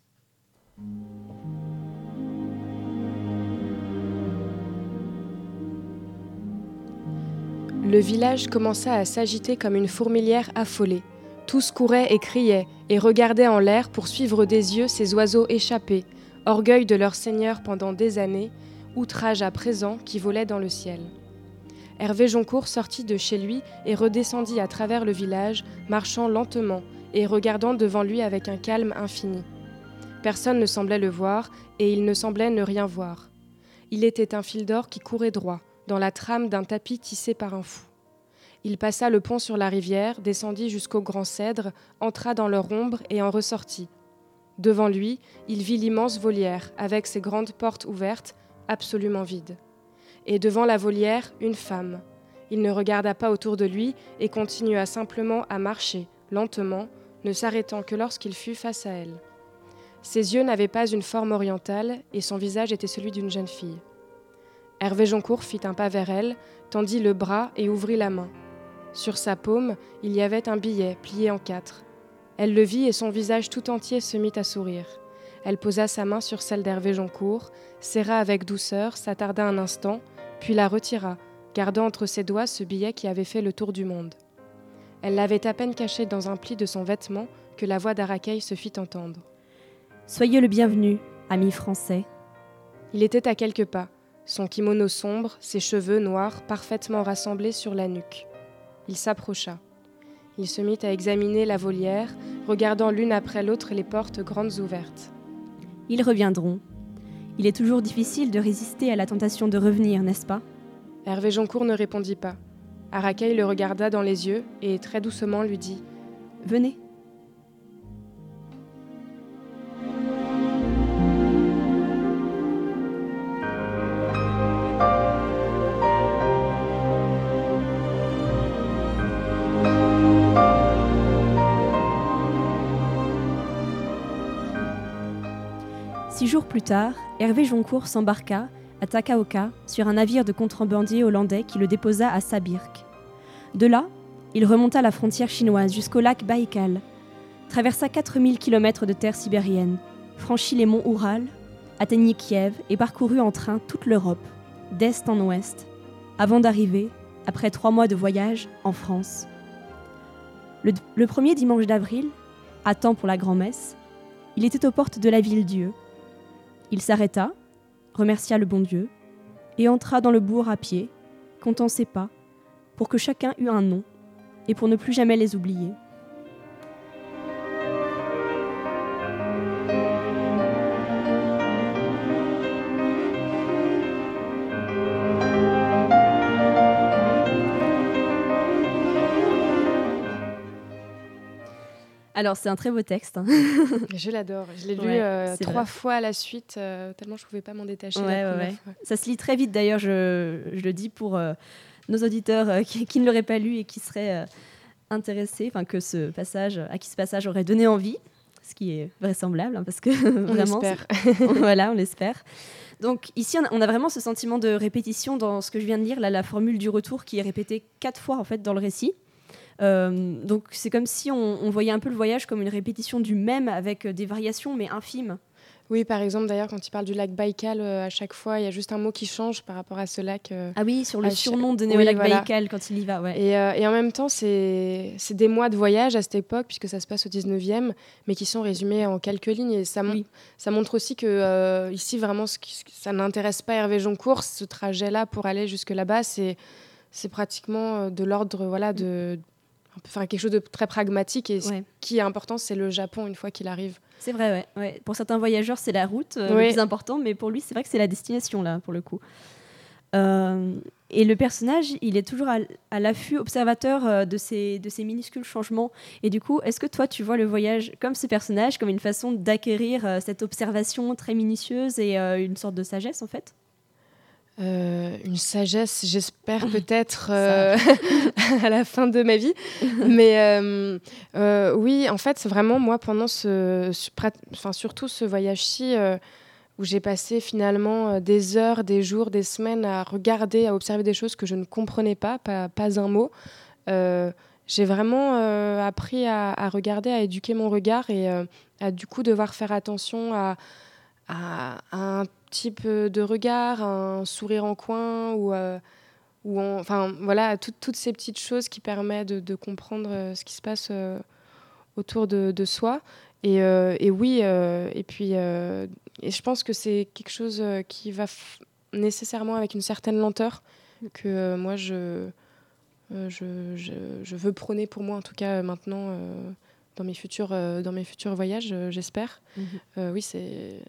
Speaker 4: Le village commença à s'agiter comme une fourmilière affolée. Tous couraient et criaient, et regardaient en l'air pour suivre des yeux ces oiseaux échappés, orgueil de leur seigneur pendant des années, outrage à présent qui volait dans le ciel. Hervé Joncourt sortit de chez lui et redescendit à travers le village, marchant lentement et regardant devant lui avec un calme infini. Personne ne semblait le voir, et il ne semblait ne rien voir. Il était un fil d'or qui courait droit, dans la trame d'un tapis tissé par un fou. Il passa le pont sur la rivière, descendit jusqu'au grand cèdre, entra dans leur ombre et en ressortit. Devant lui, il vit l'immense volière, avec ses grandes portes ouvertes, absolument vide. Et devant la volière, une femme. Il ne regarda pas autour de lui et continua simplement à marcher, lentement, ne s'arrêtant que lorsqu'il fut face à elle. Ses yeux n'avaient pas une forme orientale et son visage était celui d'une jeune fille. Hervé Joncourt fit un pas vers elle, tendit le bras et ouvrit la main. Sur sa paume, il y avait un billet plié en quatre. Elle le vit et son visage tout entier se mit à sourire. Elle posa sa main sur celle d'Hervé Joncourt, serra avec douceur, s'attarda un instant, puis la retira, gardant entre ses doigts ce billet qui avait fait le tour du monde. Elle l'avait à peine caché dans un pli de son vêtement que la voix d'Arakei se fit entendre.
Speaker 3: Soyez le bienvenu, ami français.
Speaker 4: Il était à quelques pas, son kimono sombre, ses cheveux noirs parfaitement rassemblés sur la nuque. Il s'approcha. Il se mit à examiner la volière, regardant l'une après l'autre les portes grandes ouvertes.
Speaker 3: Ils reviendront. Il est toujours difficile de résister à la tentation de revenir, n'est-ce pas?
Speaker 4: Hervé Joncourt ne répondit pas. Arakei le regarda dans les yeux et très doucement lui dit
Speaker 3: Venez. Tard, Hervé Joncourt s'embarqua à Takaoka sur un navire de contrebandiers hollandais qui le déposa à Sabirk. De là, il remonta la frontière chinoise jusqu'au lac Baïkal, traversa 4000 km de terre sibérienne, franchit les monts Oural, atteignit Kiev et parcourut en train toute l'Europe, d'est en ouest, avant d'arriver, après trois mois de voyage, en France. Le, le premier dimanche d'avril, à temps pour la grand-messe, il était aux portes de la ville-dieu. Il s'arrêta, remercia le bon Dieu, et entra dans le bourg à pied, comptant ses pas, pour que chacun eût un nom, et pour ne plus jamais les oublier. Alors, c'est un très beau texte. hein.
Speaker 4: Je l'adore. Je l'ai lu
Speaker 3: Ouais,
Speaker 4: euh, trois
Speaker 3: vrai.
Speaker 4: fois à la suite, euh, tellement je pouvais pas m'en détacher.
Speaker 3: Ouais,
Speaker 4: la
Speaker 3: ouais,
Speaker 4: première
Speaker 3: ouais.
Speaker 4: fois.
Speaker 3: Ça se lit très vite d'ailleurs, je, je le dis pour euh, nos auditeurs qui, qui ne l'auraient pas lu et qui seraient intéressés, enfin que ce passage, à qui ce passage aurait donné envie, ce qui est vraisemblable, hein, parce que
Speaker 4: On
Speaker 3: vraiment, c'est- voilà, on l'espère. Donc ici, on a, on a vraiment ce sentiment de répétition dans ce que je viens de lire, là, la formule du retour qui est répétée quatre fois en fait dans le récit. Euh, donc c'est comme si on, on voyait un peu le voyage comme une répétition du même avec euh, des variations mais infimes.
Speaker 4: Oui, par exemple, d'ailleurs, quand il parle du lac Baïkal, euh, à chaque fois, il y a juste un mot qui change par rapport à ce lac. euh.
Speaker 3: Ah oui, sur le surnom de
Speaker 4: oui,
Speaker 3: Néolac
Speaker 4: voilà.
Speaker 3: Baïkal quand il y va, ouais.
Speaker 4: Et, et en même temps, c'est des mois de voyage à cette époque, puisque ça se passe au 19e, mais qui sont résumés en quelques lignes. Et ça, mon-
Speaker 3: Oui.
Speaker 4: ça montre aussi que ici, vraiment, ce qui- ça n'intéresse pas Hervé Joncourt. Ce trajet-là pour aller jusque là-bas, c'est pratiquement de l'ordre voilà, de. Enfin, quelque chose de très pragmatique. Et ce
Speaker 3: Ouais.
Speaker 4: qui est important, c'est le Japon une fois qu'il arrive.
Speaker 3: C'est vrai, ouais, ouais. Pour certains voyageurs, c'est la route euh,
Speaker 4: Oui.
Speaker 3: le plus important, mais pour lui, c'est vrai que c'est la destination, là, pour le coup. Euh, et le personnage, il est toujours à, à l'affût, observateur euh, de, ces, de ces minuscules changements. Et du coup, est-ce que toi, tu vois le voyage comme ce personnage, comme une façon d'acquérir euh, cette observation très minutieuse et une sorte de sagesse, en fait?
Speaker 4: Euh, une sagesse, j'espère peut-être euh, à la fin de ma vie. Mais euh, oui, en fait, c'est vraiment moi pendant ce, enfin surtout ce voyage-ci où j'ai passé finalement des heures, des jours, des semaines à regarder, à observer des choses que je ne comprenais pas, pas, pas un mot. J'ai vraiment appris à, à regarder, à éduquer mon regard et à du coup devoir faire attention à, à, à un type de regard, un sourire en coin ou, euh, ou en- enfin voilà, à tout- toutes ces petites choses qui permettent de, de comprendre euh, ce qui se passe euh, autour de, de soi. Et, et oui, et puis et je pense que c'est quelque chose qui va nécessairement avec une certaine lenteur que moi je, je, je, je veux prôner pour moi en tout cas maintenant dans mes futurs euh, dans mes futurs voyages, euh, j'espère.
Speaker 3: Mhm.
Speaker 4: Euh, oui, c'est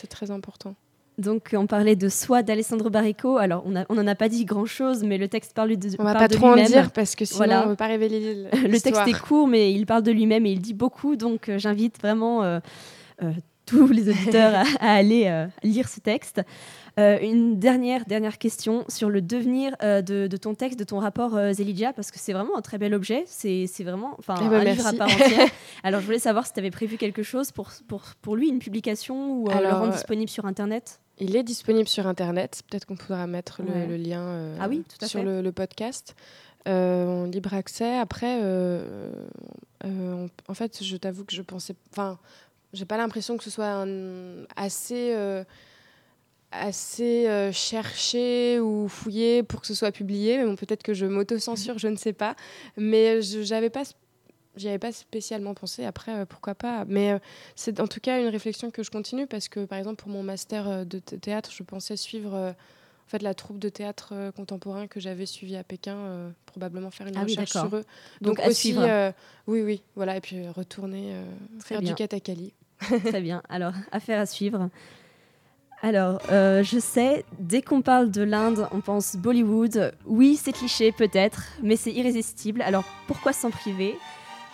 Speaker 4: c'est très important.
Speaker 3: Donc, on parlait de soi d'Alessandro Barrico. Alors, on n'en a pas dit grand-chose, mais le texte parle de,
Speaker 4: On va
Speaker 3: parle
Speaker 4: pas trop en dire parce que sinon
Speaker 3: Voilà.
Speaker 4: on ne veut pas révéler
Speaker 3: Le texte est court, mais il parle de lui-même et il dit beaucoup. Donc, euh, j'invite vraiment euh, euh, tous les auditeurs à, à aller euh, lire ce texte. Euh, une dernière, dernière question sur le devenir euh, de, de ton texte, de ton rapport Zelidja, parce que c'est vraiment un très bel objet. C'est vraiment enfin,
Speaker 4: Eh ben,
Speaker 3: un livre à part entière. Alors, je voulais savoir si tu avais prévu quelque chose pour, pour, pour lui, une publication ou euh, le
Speaker 4: Alors,
Speaker 3: rendre disponible sur Internet.
Speaker 4: Il est disponible sur Internet. Peut-être qu'on pourra mettre le,
Speaker 3: Ouais.
Speaker 4: le lien
Speaker 3: Ah oui, tout à
Speaker 4: sur le, le podcast. En libre accès. Après, on- en fait, je t'avoue que je pensais. Enfin, j'ai pas l'impression que ce soit un- assez. euh, assez euh, cherché ou fouillé pour que ce soit publié. Mais bon, peut-être que je m'auto-censure, je ne sais pas. Mais je n'avais pas j'y avais pas spécialement pensé. Après, euh, pourquoi pas Mais euh, c'est en tout cas une réflexion que je continue parce que, par exemple, pour mon master de th- théâtre, je pensais suivre euh, en fait la troupe de théâtre contemporain que j'avais suivie à Pékin, probablement faire une
Speaker 3: Ah
Speaker 4: recherche sur eux.
Speaker 3: Donc,
Speaker 4: Donc,
Speaker 3: à
Speaker 4: aussi,
Speaker 3: suivre.
Speaker 4: oui, oui, voilà, et puis retourner faire
Speaker 3: bien.
Speaker 4: du katakali.
Speaker 3: Très bien. Alors, affaire à suivre. Alors, euh, je sais, dès qu'on parle de l'Inde, on pense Bollywood. Oui, c'est cliché peut-être, mais c'est irrésistible. Alors, pourquoi s'en priver?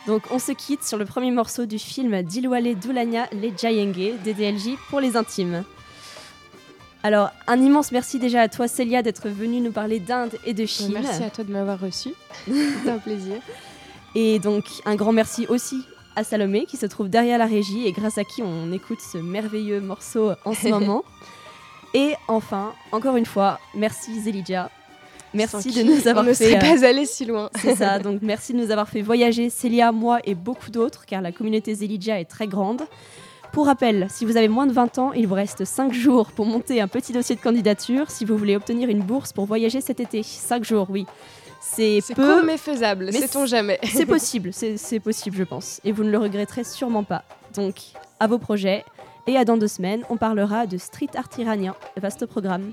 Speaker 3: Donc, on se quitte sur le premier morceau du film Dilwale Dulhania Le Jayenge, DDLJ, pour les intimes. Alors, un immense merci déjà à toi, Célia, d'être venue nous parler d'Inde et de Chine.
Speaker 4: Merci à toi de m'avoir reçu. C'est un plaisir.
Speaker 3: Et donc, un grand merci aussi à Salomé qui se trouve derrière la régie et grâce à qui on écoute ce merveilleux morceau en ce moment. Et enfin, encore une fois, merci Zelidja. Merci
Speaker 4: Sans
Speaker 3: de nous avoir
Speaker 4: on ne
Speaker 3: fait.
Speaker 4: serait
Speaker 3: euh,
Speaker 4: pas allé si loin.
Speaker 3: c'est ça, donc merci de nous avoir fait voyager, Célia, moi et beaucoup d'autres, car la communauté Zelidja est très grande. Pour rappel, si vous avez moins de 20 ans, il vous reste 5 jours pour monter un petit dossier de candidature si vous voulez obtenir une bourse pour voyager cet été. 5 jours, oui. C'est peu,
Speaker 4: mais faisable,
Speaker 3: mais
Speaker 4: sait-on jamais.
Speaker 3: c'est possible, c'est possible, je pense. Et vous ne le regretterez sûrement pas. Donc, à vos projets. Et à dans deux semaines, on parlera de street art iranien. Vaste programme.